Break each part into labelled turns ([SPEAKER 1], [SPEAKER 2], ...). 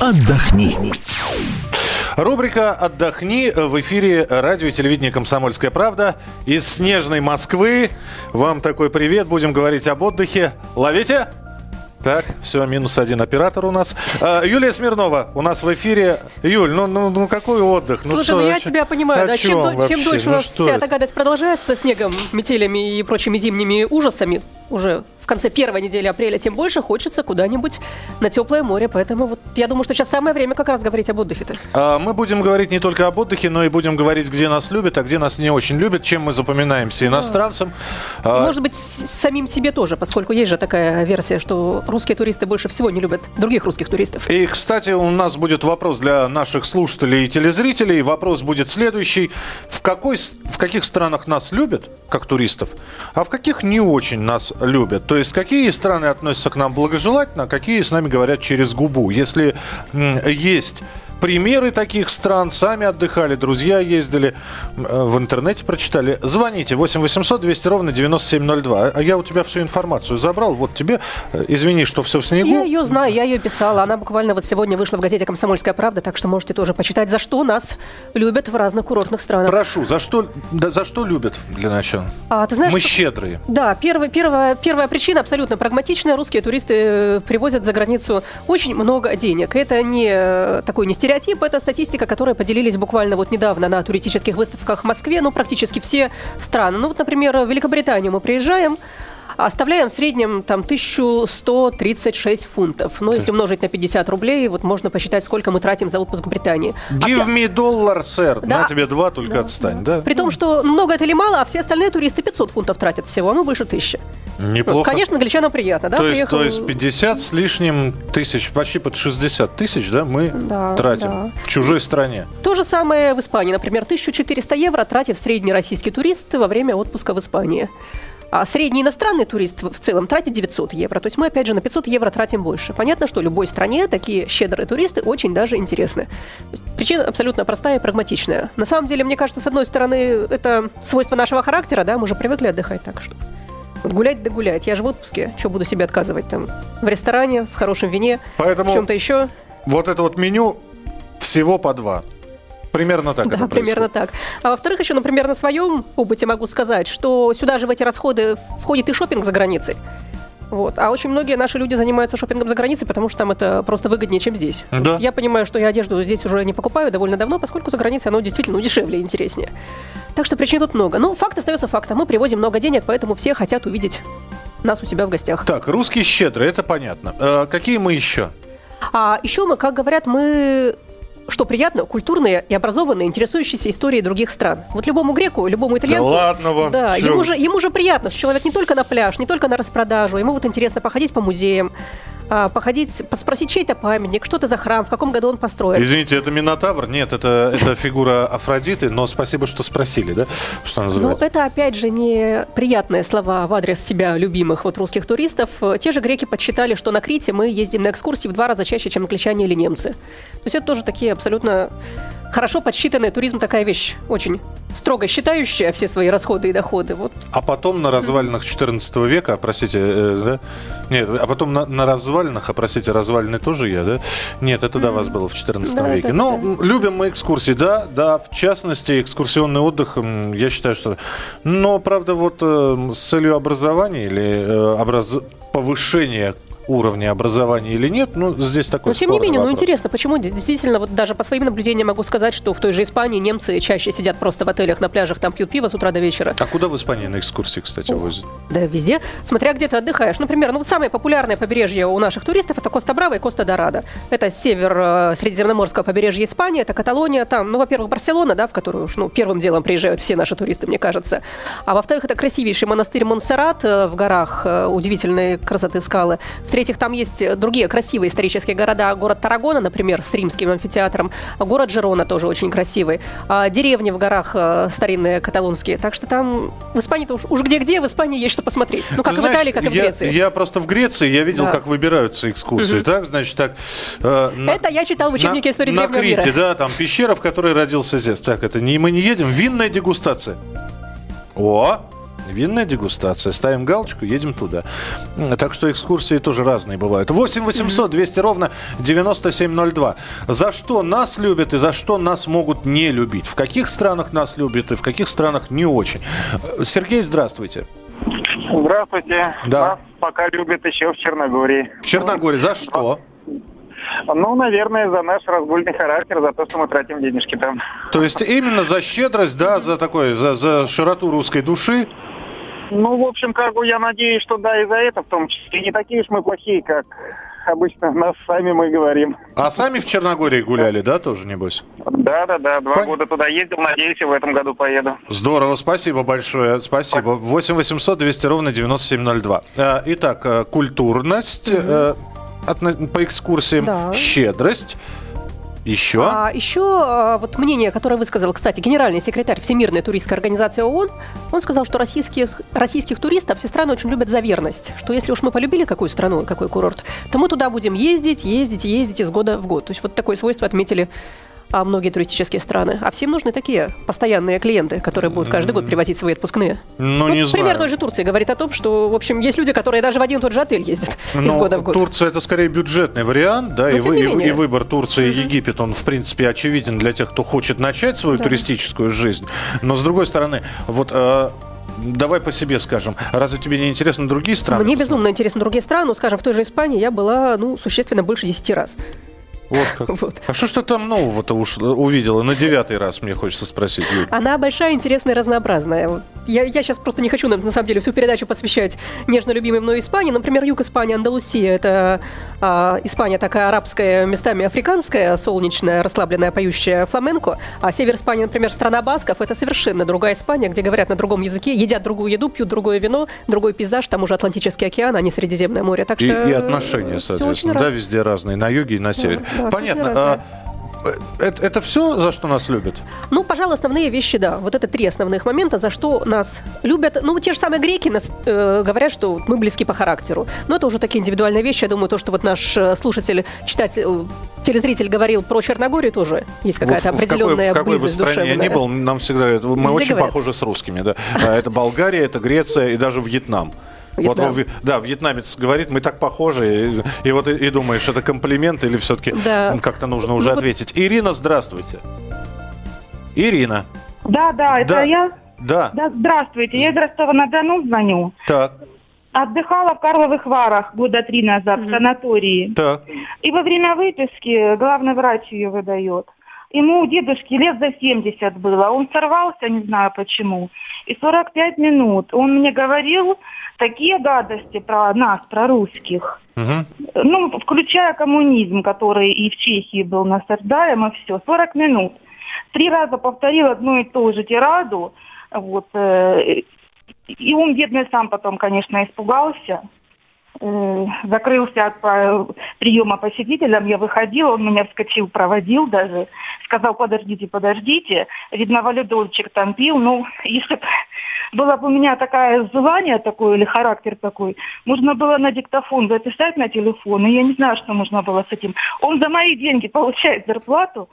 [SPEAKER 1] отдохни.
[SPEAKER 2] Рубрика «Отдохни» в эфире радио и телевидения «Комсомольская правда» из снежной Москвы. Вам такой привет. Будем говорить об отдыхе. Ловите? Так, все, минус один оператор у нас. А, Юлия Смирнова у нас в эфире. Юль, ну, ну, ну какой отдых? Ну,
[SPEAKER 3] Слушай,
[SPEAKER 2] что,
[SPEAKER 3] ну я тебя понимаю, да, чем,
[SPEAKER 2] чем
[SPEAKER 3] до- чем
[SPEAKER 2] вообще?
[SPEAKER 3] дольше у
[SPEAKER 2] Ну,
[SPEAKER 3] нас
[SPEAKER 2] что
[SPEAKER 3] вся
[SPEAKER 2] это?
[SPEAKER 3] эта гадость продолжается со снегом, метелями и прочими зимними ужасами, уже в конце первой недели апреля, тем больше хочется куда-нибудь на теплое море. Поэтому вот я думаю, что сейчас самое время как раз говорить об отдыхе-то.
[SPEAKER 2] А, Мы будем говорить не только об отдыхе, но и будем говорить, где нас любят, а где нас не очень любят, чем мы запоминаемся иностранцам. А,
[SPEAKER 3] может быть, самим себе тоже, поскольку есть же такая версия, что русские туристы больше всего не любят других русских туристов.
[SPEAKER 2] И, кстати, у нас будет вопрос для наших слушателей и телезрителей. Вопрос будет следующий. В, какой, в каких странах нас любят, как туристов, а в каких не очень нас любят? То есть, какие страны относятся к нам благожелательно, а какие с нами говорят через губу? Если есть примеры таких стран, сами отдыхали, друзья ездили, э, в интернете прочитали, звоните 8 800 200 ровно 9702. А я у тебя всю информацию забрал. Вот тебе, э, извини, что все в снегу.
[SPEAKER 3] Я ее знаю, я ее писала. Она буквально вот сегодня вышла в газете «Комсомольская правда», так что можете тоже почитать, за что нас любят в разных курортных странах.
[SPEAKER 2] Прошу, за что, да, за что любят для начала?
[SPEAKER 3] А ты знаешь,
[SPEAKER 2] Мы
[SPEAKER 3] что-
[SPEAKER 2] щедрые.
[SPEAKER 3] Да, первая, первая, первая причина абсолютно прагматичная. Русские туристы э, привозят за границу очень много денег. Это не такой не стереотип, это статистика, которой поделились буквально вот недавно на туристических выставках в Москве. Ну, практически все страны. Ну, вот, например, в Великобританию мы приезжаем, Оставляем в среднем там 1136 фунтов. Ну, если умножить на 50 рублей, вот можно посчитать, сколько мы тратим за отпуск в Британии. А
[SPEAKER 2] Give
[SPEAKER 3] вся-
[SPEAKER 2] me dollar, сэр.
[SPEAKER 3] Да.
[SPEAKER 2] На тебе два, только
[SPEAKER 3] Да,
[SPEAKER 2] отстань, да?
[SPEAKER 3] При том, что много это или мало, а все остальные туристы 500 фунтов тратят всего, а мы больше тысячи.
[SPEAKER 2] Неплохо.
[SPEAKER 3] Конечно, англичанам приятно, да?
[SPEAKER 2] то, есть,
[SPEAKER 3] приехал-
[SPEAKER 2] то есть 50 с лишним тысяч, почти под 60 тысяч, да, мы
[SPEAKER 3] Да,
[SPEAKER 2] тратим
[SPEAKER 3] да.
[SPEAKER 2] в чужой стране.
[SPEAKER 3] То же самое в Испании. Например, 1400 евро тратит средний российский турист во время отпуска в Испании. А средний иностранный турист в целом тратит 900 евро. То есть мы, опять же, на 500 евро тратим больше. Понятно, что любой стране такие щедрые туристы очень даже интересны. Причина абсолютно простая и прагматичная. На самом деле, мне кажется, с одной стороны, это свойство нашего характера, да, мы же привыкли отдыхать так что. Вот гулять да гулять. Я же в отпуске. Что буду себе отказывать там? В ресторане, в хорошем вине,
[SPEAKER 2] Поэтому
[SPEAKER 3] в чем-то еще.
[SPEAKER 2] вот это вот меню всего по два. Примерно так
[SPEAKER 3] Да, примерно так. А во-вторых, еще, например, на своем опыте могу сказать, что сюда же в эти расходы входит и шопинг за границей. Вот. А очень многие наши люди занимаются шопингом за границей, потому что там это просто выгоднее, чем здесь.
[SPEAKER 2] Да.
[SPEAKER 3] Вот Я понимаю, что я одежду здесь уже не покупаю довольно давно, поскольку за границей оно действительно ну, дешевле и интереснее. Так что причин тут много. Ну, факт остается фактом. Мы привозим много денег, поэтому все хотят увидеть нас у себя в гостях.
[SPEAKER 2] Так, русские щедрые, это понятно. Э, какие мы еще?
[SPEAKER 3] А еще мы, как говорят, мы что приятно, культурные и образованные, интересующиеся историей других стран. Вот любому греку, любому итальянцу...
[SPEAKER 2] ладно вам,
[SPEAKER 3] Да,
[SPEAKER 2] чё
[SPEAKER 3] ему же, ему же приятно, что человек не только на пляж, не только на распродажу, ему вот интересно походить по музеям, а, походить, спросить, чей это памятник, что это за храм, в каком году он построен.
[SPEAKER 2] Извините, это Минотавр? Нет, это, это фигура Афродиты, но спасибо, что спросили, да? Что
[SPEAKER 3] Ну,
[SPEAKER 2] называется?
[SPEAKER 3] это опять же не приятные слова в адрес себя любимых вот русских туристов. Те же греки подсчитали, что на Крите мы ездим на экскурсии в два раза чаще, чем англичане или немцы. То есть это тоже такие абсолютно хорошо подсчитанные. Туризм такая вещь очень строго считающая все свои расходы и доходы. Вот
[SPEAKER 2] А потом на развалинах 14 века, простите, э, да? Нет, а потом на, на развалинах, а, простите, развалины тоже я, да? Нет, это до вас было в 14
[SPEAKER 3] Да,
[SPEAKER 2] веке.
[SPEAKER 3] это-
[SPEAKER 2] Ну, м, любим мы экскурсии, да, да, в частности, экскурсионный отдых, я считаю, что... Но, правда, вот э, с целью образования или э, образ- повышения уровня образования или нет, ну, здесь такой
[SPEAKER 3] Но тем не менее, ну
[SPEAKER 2] вопрос.
[SPEAKER 3] интересно, почему действительно, вот даже по своим наблюдениям могу сказать, что в той же Испании немцы чаще сидят просто в отелях на пляжах, там пьют пиво с утра до вечера.
[SPEAKER 2] А куда в Испании на экскурсии, кстати, возят?
[SPEAKER 3] Да, везде. Смотря где ты отдыхаешь. Например, ну вот самое популярное побережье у наших туристов это Коста-Брава и Коста-Дорадо. Это север э, Средиземноморского побережья Испании, это Каталония, там, ну, во-первых, Барселона, да, в которую уж, ну, первым делом приезжают все наши туристы, мне кажется. А во-вторых, это красивейший монастырь Монсеррат э, в горах, э, удивительной красоты скалы. В-третьих, там есть другие красивые исторические города. Город Тарагона, например, с римским амфитеатром. Город Жерона тоже очень красивый. А деревни в горах э, старинные каталонские. Так что там в Испании-то уж, уж где-где, в Испании есть что посмотреть. Ну, как и в Италии,
[SPEAKER 2] знаешь,
[SPEAKER 3] как и в
[SPEAKER 2] я,
[SPEAKER 3] Греции.
[SPEAKER 2] Я просто в Греции, я видел,
[SPEAKER 3] Да.
[SPEAKER 2] как выбираются экскурсии. Так, значит, так. э, на-
[SPEAKER 3] Это я читал в учебнике
[SPEAKER 2] на-
[SPEAKER 3] истории
[SPEAKER 2] На
[SPEAKER 3] древнего
[SPEAKER 2] Крите,
[SPEAKER 3] мира.
[SPEAKER 2] да, там пещера, в которой родился Зевс. Так, это не мы не едем. Винная дегустация. О, Винная дегустация. Ставим галочку, едем туда. Так что экскурсии тоже разные бывают. 8 800 200 ровно 9702. За что нас любят и за что нас могут не любить? В каких странах нас любят и в каких странах не очень? Сергей, здравствуйте.
[SPEAKER 1] Здравствуйте.
[SPEAKER 2] Да.
[SPEAKER 1] Нас пока любят еще в Черногории.
[SPEAKER 2] В Черногории за что?
[SPEAKER 1] Ну, наверное, за наш разгульный характер, за то, что мы тратим денежки там.
[SPEAKER 2] То есть именно за щедрость, да, за такой, за, за широту русской души.
[SPEAKER 1] Ну, в общем, как бы я надеюсь, что да, и за это в том числе. Не такие уж мы плохие, как обычно нас сами мы говорим.
[SPEAKER 2] А сами в Черногории гуляли, да, тоже, небось?
[SPEAKER 1] Да-да-да, два
[SPEAKER 2] Пон-
[SPEAKER 1] года туда ездил, надеюсь, и в этом году поеду.
[SPEAKER 2] Здорово, спасибо большое, спасибо. 8 800 200 ровно 9702. Э, Итак, э, культурность отно- по экскурсиям,
[SPEAKER 3] Да.
[SPEAKER 2] щедрость, еще...
[SPEAKER 3] А еще а, вот мнение, которое высказал, кстати, генеральный секретарь Всемирной туристской организации ООН, он сказал, что российских, российских туристов все страны очень любят за верность, что если уж мы полюбили какую страну, какой курорт, то мы туда будем ездить, ездить, ездить из года в год. То есть вот такое свойство отметили а, многие туристические страны. А всем нужны такие постоянные клиенты, которые будут каждый год привозить свои отпускные.
[SPEAKER 2] Ну, не
[SPEAKER 3] пример
[SPEAKER 2] знаю.
[SPEAKER 3] той же Турции говорит о том, что, в общем, есть люди, которые даже в один и тот же отель ездят из
[SPEAKER 2] Но
[SPEAKER 3] года в год.
[SPEAKER 2] Ну, Турция это скорее бюджетный вариант, да,
[SPEAKER 3] Но
[SPEAKER 2] и, вы- выбор Турции и Египет, он в принципе очевиден для тех, кто хочет начать свою туристическую жизнь. Но с другой стороны, вот э, давай по себе скажем, разве тебе не интересны другие страны?
[SPEAKER 3] Мне безумно интересны другие страны. Ну, скажем, в той же Испании я была, ну, существенно больше 10 раз.
[SPEAKER 2] Вот как.
[SPEAKER 3] Вот.
[SPEAKER 2] А что ж ты там нового-то уж увидела? На девятый раз мне хочется спросить, Юль.
[SPEAKER 3] Она большая, интересная, разнообразная. Я, я сейчас просто не хочу, на, на самом деле, всю передачу посвящать нежно любимой мной Испании. Например, юг Испании, Андалусия. Это а, Испания такая арабская, местами африканская, солнечная, расслабленная, поющая фламенко. А север Испании, например, страна басков. Это совершенно другая Испания, где говорят на другом языке, едят другую еду, пьют другое вино, другой пейзаж, там уже Атлантический океан, а не Средиземное море. Так
[SPEAKER 2] И,
[SPEAKER 3] что
[SPEAKER 2] и отношения,
[SPEAKER 3] всё очень
[SPEAKER 2] соответственно, да,
[SPEAKER 3] разное.
[SPEAKER 2] везде разные, на юге и на севере.
[SPEAKER 3] да,
[SPEAKER 2] Понятно.
[SPEAKER 3] очень разное.
[SPEAKER 2] А, э, это, это все, за что нас любят?
[SPEAKER 3] Ну, пожалуй, основные вещи, да. Вот это три основных момента, за что нас любят. Ну, те же самые греки нас э, говорят, что мы близки по характеру. Но это уже такие индивидуальные вещи. Я думаю, то, что вот наш э, слушатель, читатель, э, телезритель говорил про Черногорию, тоже есть какая-то
[SPEAKER 2] Вот в какой,
[SPEAKER 3] определенная
[SPEAKER 2] в какой бы стране я ни
[SPEAKER 3] душевная.
[SPEAKER 2] был, нам всегда говорят, мы
[SPEAKER 3] Везде
[SPEAKER 2] очень
[SPEAKER 3] говорят.
[SPEAKER 2] похожи с русскими. Да. А Это Болгария, это Греция и даже Вьетнам. Вот да, вьетнамец говорит, мы так похожи, и, и вот и, и думаешь, это комплимент или все-таки
[SPEAKER 3] Да.
[SPEAKER 2] как-то нужно уже
[SPEAKER 3] Ну
[SPEAKER 2] ответить. Ирина, здравствуйте. Ирина,
[SPEAKER 4] Да, да, это
[SPEAKER 2] Да.
[SPEAKER 4] я.
[SPEAKER 2] да,
[SPEAKER 4] Да, здравствуйте, я из Ростова-на-Дону звоню.
[SPEAKER 2] так,
[SPEAKER 4] Отдыхала в Карловых Варах года три назад в санатории.
[SPEAKER 2] так.
[SPEAKER 4] И во время выписки главный врач ее выдает. Ему дедушке лет за 70 было. Он сорвался, не знаю почему. И 45 минут он мне говорил такие гадости про нас, про русских.
[SPEAKER 2] Мгм.
[SPEAKER 4] Ну, включая коммунизм, который и в Чехии был насаждаем, и все. 40 минут. Три раза повторил одну и ту же тираду. Вот, э, и он, бедный, сам потом, конечно, испугался. Э, Закрылся от по- приема посетителям, я выходила, он меня вскочил, проводил даже, сказал, подождите, подождите, видно, валидольчик там пил, ну, если было бы у меня такое желание такое или характер такой, можно было на диктофон записать на телефон, и я не знаю, что можно было с этим. Он за мои деньги получает зарплату,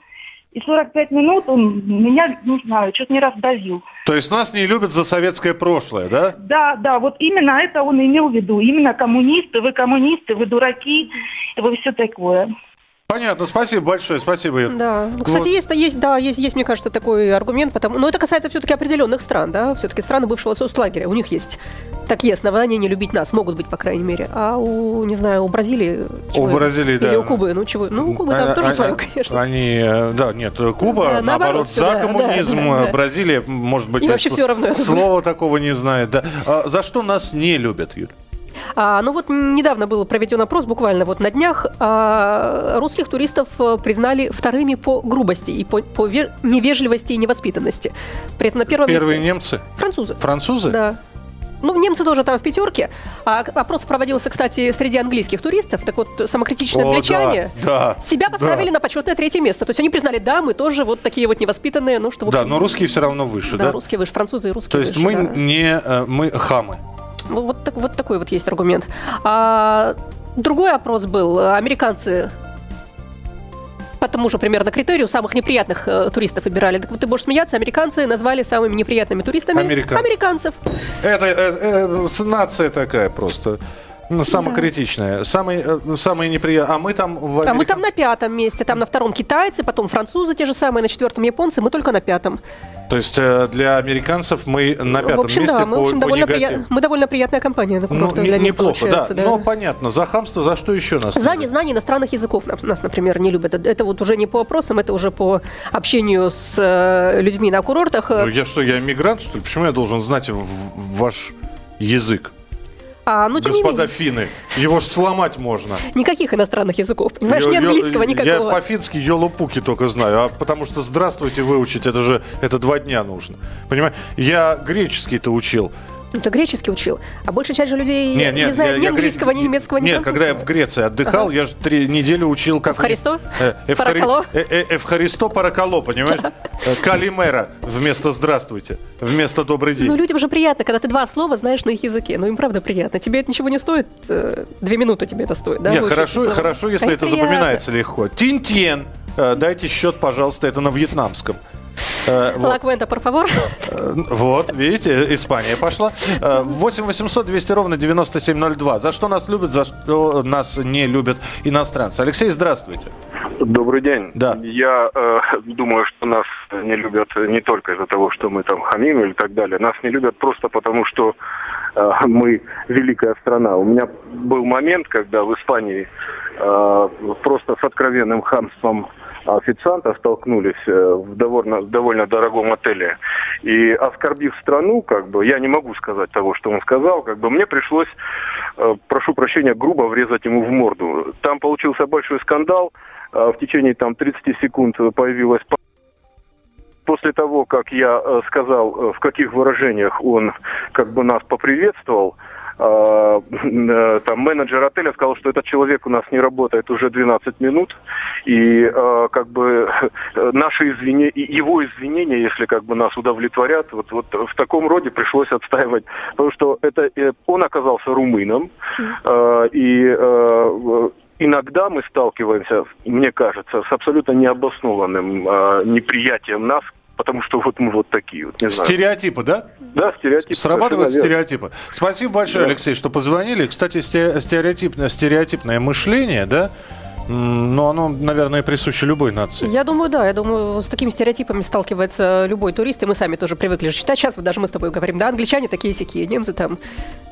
[SPEAKER 4] и 45 минут он меня, не знаю, чуть не раздавил.
[SPEAKER 2] То есть нас не любят за советское прошлое, да?
[SPEAKER 4] Да, да, вот именно это он имел в виду. Именно коммунисты, вы коммунисты, вы дураки, вы все такое.
[SPEAKER 2] Понятно, спасибо большое, спасибо, Ир.
[SPEAKER 3] Да. Ну, кстати,
[SPEAKER 2] Вот.
[SPEAKER 3] есть, есть, да, есть, есть, мне кажется, такой аргумент, потому, но это касается все-таки определенных стран, да, все-таки страны бывшего соцлагеря, у них есть такие основания не любить нас, могут быть, по крайней мере, а у, не знаю, у Бразилии... чего-
[SPEAKER 2] Бразилии,
[SPEAKER 3] Или
[SPEAKER 2] да.
[SPEAKER 3] у Кубы, ну чего, ну у Кубы там
[SPEAKER 2] А-
[SPEAKER 3] тоже
[SPEAKER 2] а-
[SPEAKER 3] свое, конечно.
[SPEAKER 2] Они, да, нет, Куба,
[SPEAKER 3] Да,
[SPEAKER 2] наоборот,
[SPEAKER 3] наоборот,
[SPEAKER 2] за
[SPEAKER 3] да,
[SPEAKER 2] коммунизм,
[SPEAKER 3] да, да.
[SPEAKER 2] Бразилия, может быть,
[SPEAKER 3] вообще всё равно,
[SPEAKER 2] слова такого не знает. Да. А за что нас не любят, Юль?
[SPEAKER 3] А, ну вот недавно был проведен опрос, буквально вот на днях, а, русских туристов э, признали вторыми по грубости и по, по ве- невежливости и невоспитанности. При этом на первом
[SPEAKER 2] Первые
[SPEAKER 3] месте
[SPEAKER 2] немцы?
[SPEAKER 3] французы.
[SPEAKER 2] Французы?
[SPEAKER 3] Да. Ну, немцы тоже там в пятерке. А опрос проводился, кстати, среди английских туристов. Так вот, самокритичные
[SPEAKER 2] О,
[SPEAKER 3] англичане
[SPEAKER 2] да, да,
[SPEAKER 3] себя поставили
[SPEAKER 2] да.
[SPEAKER 3] на почетное третье место. То есть они признали, да, мы тоже вот такие вот невоспитанные, ну что, в
[SPEAKER 2] Да,
[SPEAKER 3] общем,
[SPEAKER 2] но русские все равно выше,
[SPEAKER 3] Да,
[SPEAKER 2] да?
[SPEAKER 3] русские выше, французы и русские
[SPEAKER 2] То есть
[SPEAKER 3] выше,
[SPEAKER 2] мы
[SPEAKER 3] да.
[SPEAKER 2] не, э, мы хамы.
[SPEAKER 3] Ну, Вот, так, вот такой вот есть аргумент. А, другой опрос был. Американцы по тому же примерно критерию самых неприятных э, туристов выбирали. Так вот ты будешь смеяться, американцы назвали самыми неприятными туристами
[SPEAKER 2] Американцев.
[SPEAKER 3] американцев.
[SPEAKER 2] Это э, э, нация такая просто. Ну, самокритичная. Самый, э, самый неприятный. А мы там в
[SPEAKER 3] А мы
[SPEAKER 2] Америка-
[SPEAKER 3] там на пятом месте, там на втором китайцы, потом французы те же самые, на четвертом японцы, мы только на пятом.
[SPEAKER 2] То есть э, для американцев мы на пятом
[SPEAKER 3] в общем,
[SPEAKER 2] месте
[SPEAKER 3] да, мы,
[SPEAKER 2] по,
[SPEAKER 3] в общем,
[SPEAKER 2] по
[SPEAKER 3] довольно,
[SPEAKER 2] негативу.
[SPEAKER 3] прия- мы довольно приятная компания на
[SPEAKER 2] Ну, не-
[SPEAKER 3] для них
[SPEAKER 2] неплохо, да.
[SPEAKER 3] получается.
[SPEAKER 2] Но понятно, за хамство, за что еще нас?
[SPEAKER 3] За незнание иностранных языков нас, например, не любят. Это вот уже не по вопросам, это уже по общению с э, людьми на курортах.
[SPEAKER 2] Ну, я что, я иммигрант, что ли? Почему я должен знать ваш язык?
[SPEAKER 3] А, ну,
[SPEAKER 2] Господа финны, его ж сломать можно.
[SPEAKER 3] никаких иностранных языков. Понимаешь, ни английского,
[SPEAKER 2] Я
[SPEAKER 3] никакого.
[SPEAKER 2] по-фински йолопуки только знаю, а потому что здравствуйте выучить, это же это два дня нужно. Понимаешь? Я греческий-то учил.
[SPEAKER 3] Ну, ты греческий учил. А большая часть же людей
[SPEAKER 2] Не,
[SPEAKER 3] не,
[SPEAKER 2] нет,
[SPEAKER 3] знает
[SPEAKER 2] я-
[SPEAKER 3] ни
[SPEAKER 2] я
[SPEAKER 3] английского,
[SPEAKER 2] гре-
[SPEAKER 3] ни немецкого, ни
[SPEAKER 2] Нет, когда я в Греции отдыхал, я же три недели учил, как...
[SPEAKER 3] Эвхаристо?
[SPEAKER 2] Э, эвхари- э, э, Эвхаристо паракало, понимаешь? Э, Калимера вместо здравствуйте, вместо добрый день.
[SPEAKER 3] Ну, людям же приятно, когда ты два слова знаешь на их языке. Ну, им правда приятно. Тебе это ничего не стоит. э, Две минуты тебе это стоит, да?
[SPEAKER 2] Нет, хорошо, хорошо, если это запоминается легко. Тинтьен. Э, Дайте счет, пожалуйста, это на вьетнамском. Э, вот.
[SPEAKER 3] Лаквента, por favor.
[SPEAKER 2] Э, Вот, видите, Испания пошла. Э, 8 800 200 ровно 9702. За что нас любят, за что нас не любят иностранцы. Алексей, здравствуйте.
[SPEAKER 5] Добрый день.
[SPEAKER 2] Да.
[SPEAKER 5] Я э, думаю, что нас не любят не только из-за того, что мы там хамим или так далее. Нас не любят просто потому, что э, мы великая страна. У меня был момент, когда в Испании э, просто с откровенным хамством официанта столкнулись э, в довольно, довольно дорогом отеле. И оскорбив страну, как бы, я не могу сказать того, что он сказал, как бы мне пришлось, э, прошу прощения, грубо врезать ему в морду. Там получился большой скандал. Э, В течение там 30 секунд появилась по- После того, как я сказал, в каких выражениях он как бы нас поприветствовал, там менеджер отеля сказал, что этот человек у нас не работает уже 12 минут, и э, как бы э, наши извинения, его извинения, если как бы нас удовлетворят, вот, вот в таком роде пришлось отстаивать, потому что это э, он оказался румыном, э, и э, иногда мы сталкиваемся, мне кажется, с абсолютно необоснованным э, неприятием нас, потому что вот мы вот такие вот, не знаю.
[SPEAKER 2] Стереотипы, да?
[SPEAKER 5] Да, стереотип.
[SPEAKER 2] Срабатывают стереотипы. Спасибо большое,
[SPEAKER 5] Да.
[SPEAKER 2] Алексей, что позвонили. Кстати, сте- стереотипное, стереотипное мышление, да, м, ну, оно, наверное, присуще любой нации.
[SPEAKER 3] Я думаю, да. Я думаю, с такими стереотипами сталкивается любой турист, и мы сами тоже привыкли же читать. Сейчас вот даже мы с тобой говорим, да, англичане такие сякие, немцы там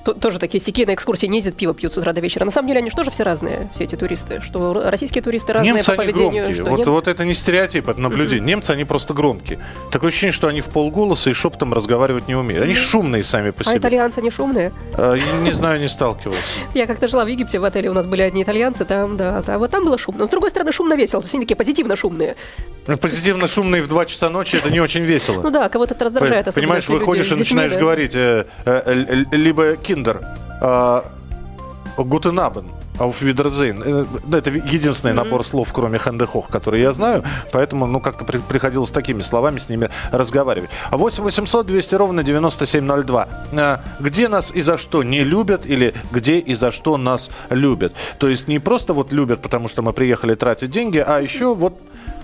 [SPEAKER 3] то- тоже такие сякие на экскурсии не ездят, пиво пьют с утра до вечера. На самом деле они же тоже все разные, все эти туристы. Что российские туристы разные
[SPEAKER 2] Немцы,
[SPEAKER 3] по
[SPEAKER 2] они
[SPEAKER 3] поведению.
[SPEAKER 2] громкие.
[SPEAKER 3] что
[SPEAKER 2] Вот,
[SPEAKER 3] немцы-
[SPEAKER 2] вот это не стереотип, это наблюдение. Немцы, они просто громкие. Такое ощущение, что они в полголоса и шепотом разговаривать не умеют. Они шумные сами по
[SPEAKER 3] А
[SPEAKER 2] себе.
[SPEAKER 3] итальянцы не шумные?
[SPEAKER 2] Я Не знаю, не сталкивался.
[SPEAKER 3] Я как-то жила в Египте, в отеле у нас были одни итальянцы, там, да, а вот там было шумно. С другой стороны, шумно весело, то есть они такие позитивно шумные.
[SPEAKER 2] Ну, Позитивно шумные в 2 часа ночи это не очень весело.
[SPEAKER 3] Ну да, кого-то это раздражает,
[SPEAKER 2] Понимаешь, выходишь и начинаешь говорить э, э, либо киндер, гутен абен, auf Wiedersehen. Э, да, Это единственный набор слов, кроме хендехох, который я знаю, поэтому, ну, как-то при- приходилось такими словами с ними разговаривать. 8 800 200 ровно 9702. Э, Где нас и за что не любят или где и за что нас любят? То есть не просто вот любят, потому что мы приехали тратить деньги, а еще вот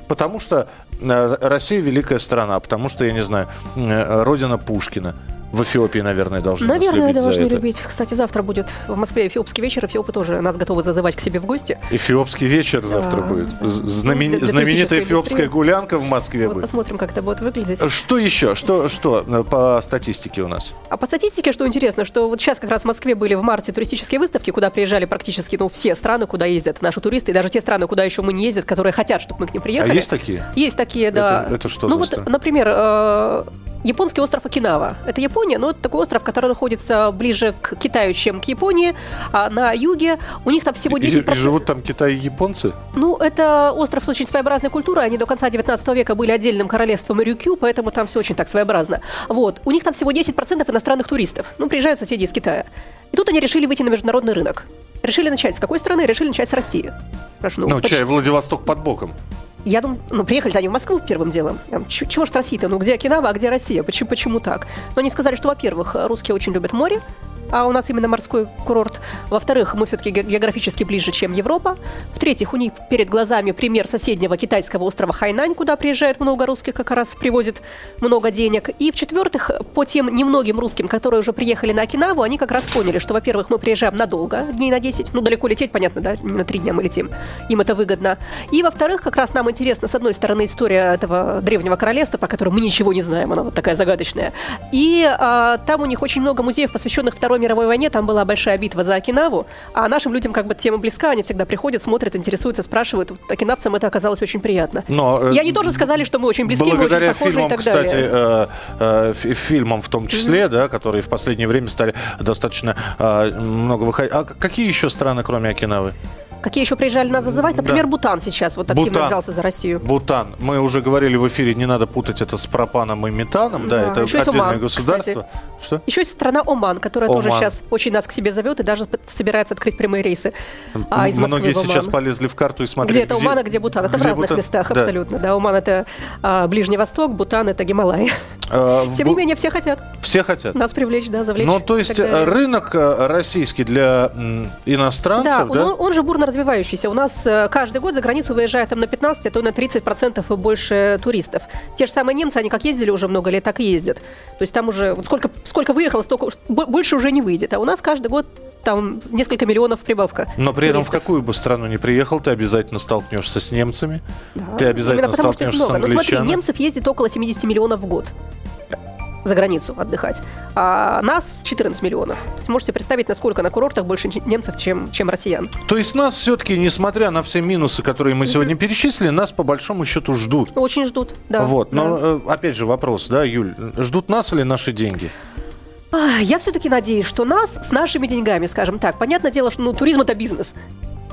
[SPEAKER 2] Потому что э, Россия великая страна, потому что, я не знаю, э, родина Пушкина. В Эфиопии, наверное, должны нас
[SPEAKER 3] Наверное,
[SPEAKER 2] любить за
[SPEAKER 3] должны
[SPEAKER 2] это.
[SPEAKER 3] любить. Кстати, завтра будет в Москве эфиопский вечер. Эфиопы тоже нас готовы зазывать к себе в гости.
[SPEAKER 2] Эфиопский вечер завтра
[SPEAKER 3] Да.
[SPEAKER 2] будет. Знамени-
[SPEAKER 3] для- для
[SPEAKER 2] знаменитая эфиопская
[SPEAKER 3] индустрии.
[SPEAKER 2] гулянка в Москве
[SPEAKER 3] Вот
[SPEAKER 2] будет.
[SPEAKER 3] посмотрим, как это будет выглядеть.
[SPEAKER 2] Что еще? Что, что э, по статистике у нас?
[SPEAKER 3] А по статистике, что интересно, что вот сейчас как раз в Москве были в марте туристические выставки, куда приезжали практически ну, все страны, куда ездят наши туристы, и даже те страны, куда еще мы не ездят, которые хотят, чтобы мы к ним приехали.
[SPEAKER 2] А есть такие?
[SPEAKER 3] Есть такие, да.
[SPEAKER 2] Это- это что
[SPEAKER 3] ну
[SPEAKER 2] за
[SPEAKER 3] вот,
[SPEAKER 2] страна?
[SPEAKER 3] например, э, японский остров Окинава. Это Япония, но это такой остров, который находится ближе к Китаю, чем к Японии. А на юге у них там всего
[SPEAKER 2] И,
[SPEAKER 3] 10%.
[SPEAKER 2] и живут там Китай и японцы?
[SPEAKER 3] Ну, это остров с очень своеобразной культурой. Они до конца 19 века были отдельным королевством Рюкю, поэтому там все очень так своеобразно. Вот. У них там всего 10% иностранных туристов. Ну, приезжают соседи из Китая. И тут они решили выйти на международный рынок. Решили начать с какой страны? Решили начать с России. Спрашиваю,
[SPEAKER 2] Ну,
[SPEAKER 3] поч-
[SPEAKER 2] чай, Владивосток под боком.
[SPEAKER 3] Я думаю, ну, приехали-то они в Москву первым делом. Чего ж с Россией-то? Ну, где Окинава, а где Россия? Почему, почему так? Но они сказали, что, во-первых, русские очень любят море, а у нас именно морской курорт. Во-вторых, мы все-таки географически ближе, чем Европа. В-третьих, у них перед глазами пример соседнего китайского острова Хайнань, куда приезжает много русских, как раз привозит много денег. И в-четвертых, по тем немногим русским, которые уже приехали на Окинаву, они как раз поняли, что, во-первых, мы приезжаем надолго, дней на 10, ну, далеко лететь, понятно, да, на три дня мы летим, им это выгодно. И, во-вторых, как раз нам интересно, с одной стороны, история этого древнего королевства, про которое мы ничего не знаем, она вот такая загадочная. И а, там у них очень много музеев, посвященных Второй мировой войне, там была большая битва за Окинаву, а нашим людям как бы тема близка, они всегда приходят, смотрят, интересуются, спрашивают. Вот, окинавцам это оказалось очень приятно.
[SPEAKER 2] Но,
[SPEAKER 3] и они тоже сказали, что мы очень близки, мы очень
[SPEAKER 2] фильмам,
[SPEAKER 3] и так
[SPEAKER 2] кстати,
[SPEAKER 3] далее.
[SPEAKER 2] Э, э, фильмам в том числе, mm-hmm. да, которые в последнее время стали достаточно э, много выходить. А какие еще страны, кроме Окинавы?
[SPEAKER 3] Какие еще приезжали нас зазывать? Например, да. Бутан сейчас вот активно Бутан. взялся за Россию.
[SPEAKER 2] Бутан. Мы уже говорили в эфире, не надо путать это с пропаном и метаном. Да, да это еще отдельное Оман, государство.
[SPEAKER 3] Кстати. Что? Еще есть страна Оман, которая Оман. тоже сейчас очень нас к себе зовет и даже собирается открыть прямые рейсы
[SPEAKER 2] а, из Москвы Многие сейчас полезли в карту и смотрели.
[SPEAKER 3] Где это Оман, а где Бутан. Это где в разных Бутан? местах да. абсолютно. Да, Оман это а, Ближний Восток, Бутан это Гималай. А, Тем не менее, все хотят.
[SPEAKER 2] Все хотят.
[SPEAKER 3] Нас привлечь, да, завлечь.
[SPEAKER 2] Ну, то есть рынок э, российский для иностранцев,
[SPEAKER 3] да? да? Он, он же бурно развивающийся. У нас э, каждый год за границу выезжает там на 15, а то на 30 процентов и больше туристов. Те же самые немцы, они как ездили уже много лет, так и ездят. То есть там уже вот сколько, сколько выехало, столько больше уже не выйдет. А у нас каждый год там несколько миллионов прибавка.
[SPEAKER 2] Но при этом в какую бы страну ни приехал, ты обязательно столкнешься с немцами. Да. Ты обязательно Именно потому, столкнешься с англичанами.
[SPEAKER 3] Ну смотри, немцев ездит около 70 миллионов в год за границу отдыхать. А нас 14 миллионов. То есть можете представить, насколько на курортах больше немцев, чем, чем россиян.
[SPEAKER 2] То есть нас все-таки, несмотря на все минусы, которые мы сегодня mm-hmm. перечислили, нас по большому счету ждут.
[SPEAKER 3] Очень ждут, да.
[SPEAKER 2] Вот. Но да. Э, опять же вопрос, да, Юль, ждут нас или наши деньги?
[SPEAKER 3] Я все-таки надеюсь, что нас с нашими деньгами, скажем так. Понятное дело, что ну, туризм это бизнес.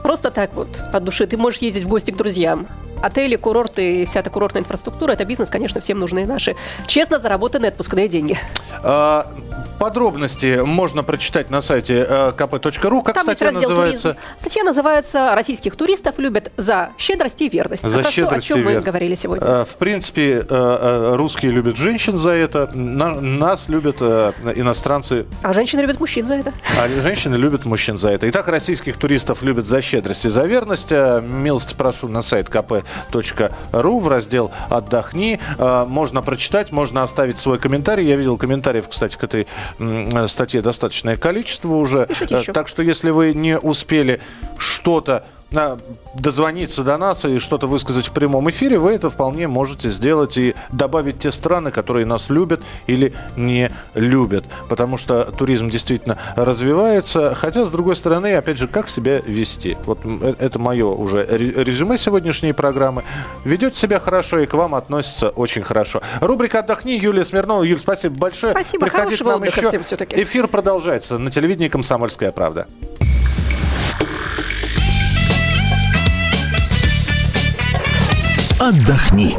[SPEAKER 3] Просто так вот от души. Ты можешь ездить в гости к друзьям отели, курорты и вся эта курортная инфраструктура, это бизнес, конечно, всем нужны наши честно заработанные отпускные деньги.
[SPEAKER 2] А, подробности можно прочитать на сайте э, kp.ru. Как Там статья называется? Туризм.
[SPEAKER 3] Статья называется «Российских туристов любят за щедрость и верность».
[SPEAKER 2] За это щедрость
[SPEAKER 3] то, о чем
[SPEAKER 2] и вер...
[SPEAKER 3] мы говорили сегодня.
[SPEAKER 2] Э, в принципе, э, русские любят женщин за это, нас любят иностранцы.
[SPEAKER 3] А женщины любят мужчин за это.
[SPEAKER 2] А женщины любят мужчин за это. Итак, российских туристов любят за щедрость и за верность. Милости прошу на сайт КП ру в раздел «Отдохни». А, можно прочитать, можно оставить свой комментарий. Я видел комментариев, кстати, к этой статье достаточное количество уже.
[SPEAKER 3] Еще.
[SPEAKER 2] Так что если вы не успели что-то дозвониться до нас и что-то высказать в прямом эфире, вы это вполне можете сделать и добавить те страны, которые нас любят или не любят. Потому что туризм действительно развивается. Хотя, с другой стороны, опять же, как себя вести? Вот э, это мое уже резюме сегодняшней программы. Ведет себя хорошо и к вам относится очень хорошо. Рубрика «Отдохни». Юлия Смирнова. Юль, спасибо большое.
[SPEAKER 3] Спасибо. Приходи к нам еще.
[SPEAKER 2] Эфир продолжается на телевидении «Комсомольская правда».
[SPEAKER 6] Отдохни.